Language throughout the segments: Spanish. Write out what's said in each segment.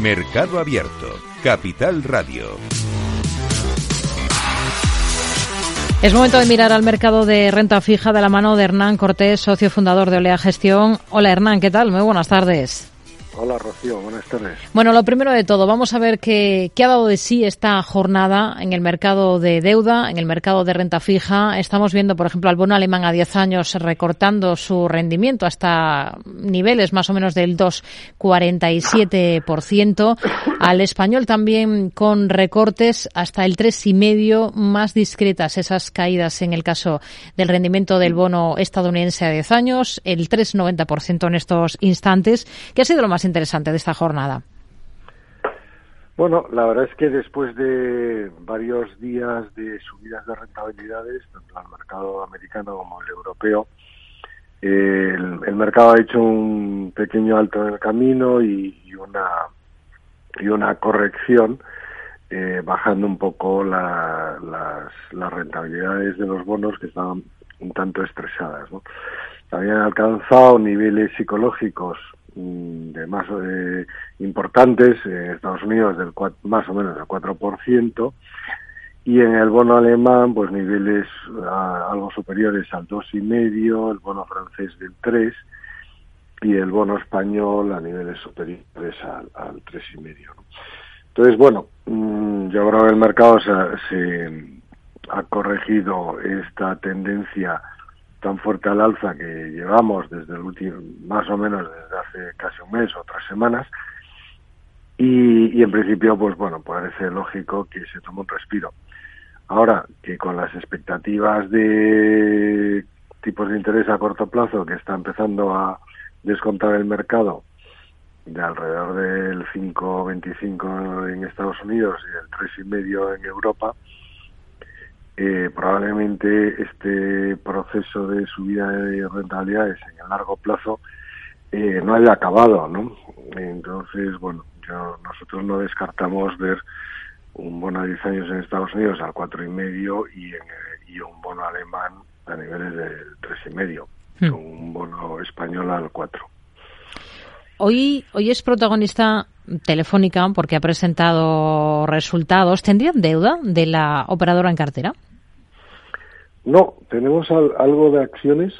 Mercado Abierto, Capital Radio. Es momento de mirar al mercado de renta fija de la mano de Hernán Cortés, socio fundador de Olea Gestión. Hola Hernán, ¿qué tal? Muy buenas tardes. Hola Rocío, buenas tardes. Bueno, lo primero de todo, vamos a ver qué, qué, ha dado de sí esta jornada en el mercado de deuda, en el mercado de renta fija. Estamos viendo, por ejemplo, al bono alemán a 10 años recortando su rendimiento hasta niveles más o menos del 2,47%. Al español también con recortes hasta el 3,5%, más discretas esas caídas en el caso del rendimiento del bono estadounidense a 10 años, el 3,90% en estos instantes, que ha sido lo más interesante de esta jornada? Bueno, la verdad es que después de varios días de subidas de rentabilidades, tanto al mercado americano como el europeo, el, mercado ha hecho un pequeño alto en el camino y una y una corrección, eh, bajando un poco la, las, las rentabilidades de los bonos que estaban un tanto estresadas. Habían alcanzado niveles psicológicos Mm, de más eh, importantes en Estados Unidos del más o menos del 4% y en el bono alemán pues niveles algo superiores al 2,5, el bono francés del 3 y el bono español a niveles superiores al, al 3,5. Entonces, bueno, mm, yo creo que el mercado se, se ha corregido esta tendencia tan fuerte al alza que llevamos desde el último, más o menos desde hace casi un mes o tres semanas. Y, y en principio, pues bueno, parece lógico que se tome un respiro. Ahora que con las expectativas de tipos de interés a corto plazo que está empezando a descontar el mercado de alrededor del 5,25 en Estados Unidos y del 3,5 en Europa, eh, probablemente este proceso de subida de rentabilidades en el largo plazo eh, no haya acabado, ¿no? Entonces, bueno, yo, nosotros no descartamos ver un bono a 10 años en Estados Unidos al 4,5 y, en, y un bono alemán a niveles del 3,5. Hmm. un bono español al 4. Hoy, hoy es protagonista Telefónica porque ha presentado resultados. ¿Tendrían deuda de la operadora en cartera? No, tenemos al, algo de acciones,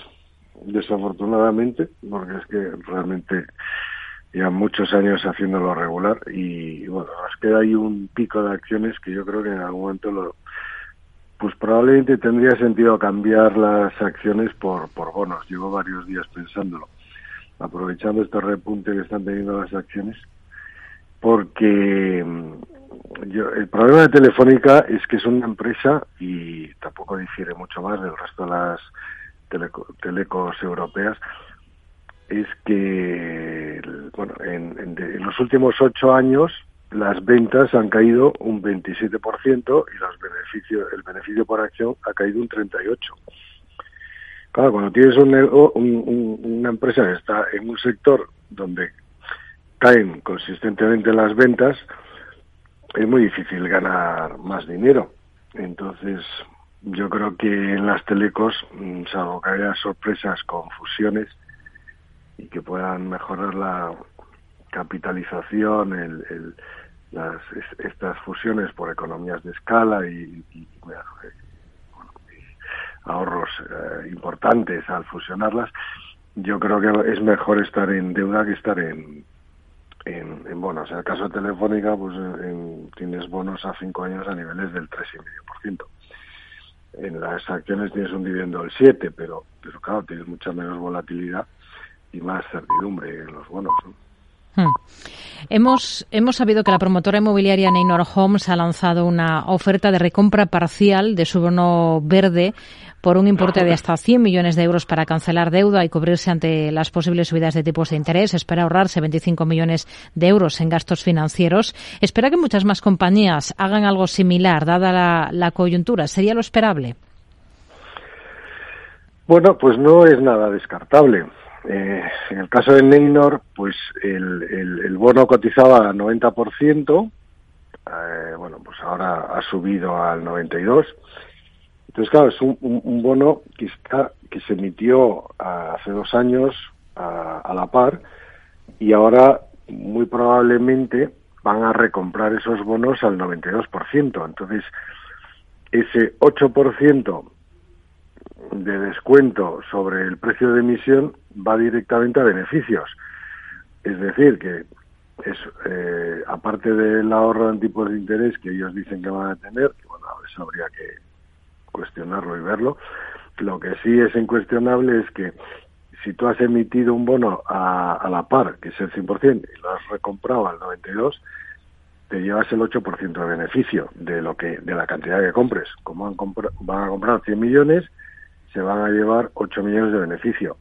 desafortunadamente, porque es que realmente ya muchos años haciéndolo regular y bueno, nos queda ahí un pico de acciones que yo creo que en algún momento lo, pues probablemente tendría sentido cambiar las acciones por, por bonos. Llevo varios días pensándolo, aprovechando este repunte que están teniendo las acciones, porque el problema de Telefónica es que es una empresa y tampoco difiere mucho más del resto de las telecos europeas es que bueno en, los últimos ocho años las ventas han caído un 27% y los beneficios el beneficio por acción ha caído un 38 claro cuando tienes una empresa que está en un sector donde caen consistentemente las ventas es muy difícil ganar más dinero. Entonces, yo creo que en las telecos, mm, salvo que haya sorpresas con fusiones y que puedan mejorar la capitalización, el, las, estas fusiones por economías de escala y, ahorros eh, importantes al fusionarlas, yo creo que es mejor estar en deuda que estar en, en, bonos. En el caso de Telefónica, pues en, tienes bonos a cinco años a niveles del 3,5%. En las acciones tienes un dividendo del 7%, pero, pero claro, tienes mucha menos volatilidad y más certidumbre en los bonos. Hmm. Hemos, hemos sabido que la promotora inmobiliaria Neynor Homes ha lanzado una oferta de recompra parcial de su bono verde por un importe de hasta 100 millones de euros para cancelar deuda y cubrirse ante las posibles subidas de tipos de interés. Espera ahorrarse 25 millones de euros en gastos financieros. Espera que muchas más compañías hagan algo similar, dada la, coyuntura. ¿Sería lo esperable? Bueno, pues no es nada descartable. Eh, en el caso de Neynor, pues el, el, bono cotizaba al 90%, eh, bueno, pues ahora ha subido al 92%, entonces, claro, es un, bono que, está, que se emitió hace dos años a, la par y ahora muy probablemente van a recomprar esos bonos al 92%. Entonces, ese 8% de descuento sobre el precio de emisión va directamente a beneficios. Es decir, que es eh, aparte del ahorro en tipos de interés que ellos dicen que van a tener, bueno, eso habría que cuestionarlo y verlo. Lo que sí es incuestionable es que si tú has emitido un bono a, la par, que es el 100%, y lo has recomprado al 92%, te llevas el 8% de beneficio de lo que de la cantidad que compres. Como han van a comprar 100 millones, se van a llevar 8 millones de beneficio,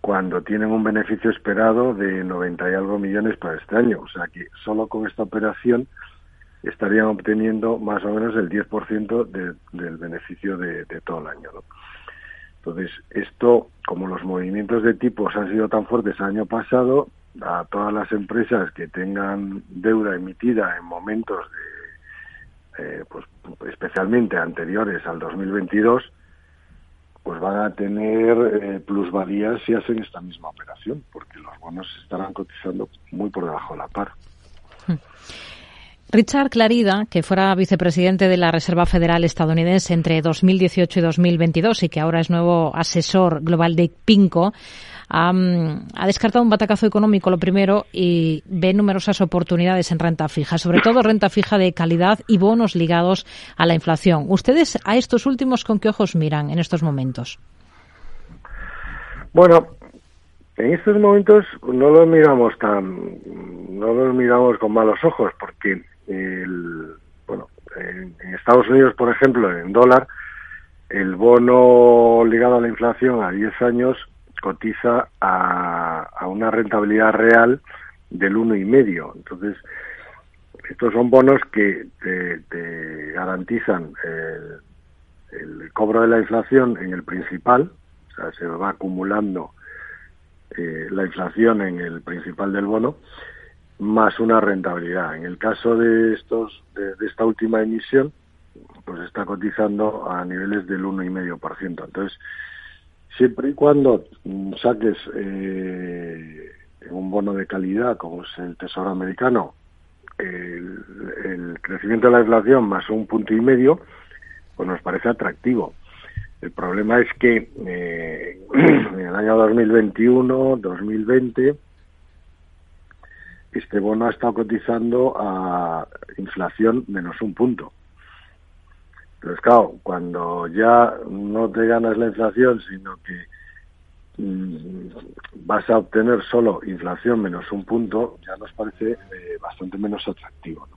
cuando tienen un beneficio esperado de 90 y algo millones para este año. O sea que solo con esta operación estarían obteniendo más o menos el 10% del beneficio de, todo el año. Entonces, esto, como los movimientos de tipos han sido tan fuertes el año pasado, a todas las empresas que tengan deuda emitida en momentos de, eh, pues, especialmente anteriores al 2022, pues van a tener eh, si hacen esta misma operación, porque los bonos estarán cotizando muy por debajo de la par. Richard Clarida, que fuera vicepresidente de la Reserva Federal estadounidense entre 2018 y 2022 y que ahora es nuevo asesor global de PINCO, ha, descartado un batacazo económico, lo primero, y ve numerosas oportunidades en renta fija, sobre todo renta fija de calidad y bonos ligados a la inflación. ¿Ustedes a estos últimos con qué ojos miran en estos momentos? Bueno, en estos momentos no los miramos tan, no los miramos con malos ojos, porque el, bueno, en, Estados Unidos, por ejemplo, en dólar, el bono ligado a la inflación a 10 años cotiza a, una rentabilidad real del uno y medio. Entonces, estos son bonos que te, garantizan el, el, cobro de la inflación en el principal, o sea, se va acumulando eh, la inflación en el principal del bono más una rentabilidad. En el caso de estos de, esta última emisión, pues está cotizando a niveles del 1,5%. Entonces, siempre y cuando saques eh, un bono de calidad, como es el Tesoro americano, el, crecimiento de la inflación más un punto y medio, pues nos parece atractivo. El problema es que eh, en el año 2021, 2020, este bono ha estado cotizando a inflación menos un punto. Pero claro, cuando ya no te ganas la inflación, sino que mm, vas a obtener solo inflación menos un punto, ya nos parece eh, bastante menos atractivo.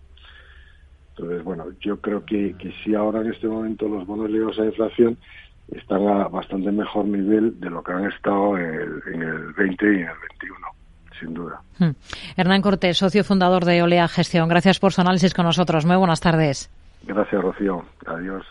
Entonces, bueno, yo creo que, que sí ahora en este momento los bonos ligados a inflación están a bastante mejor nivel de lo que han estado en el, en el 20 y en el 21 sin duda. Hmm. Hernán Cortés, socio fundador de Olea Gestión. Gracias por su análisis con nosotros. Muy buenas tardes. Gracias, Rocío. Adiós.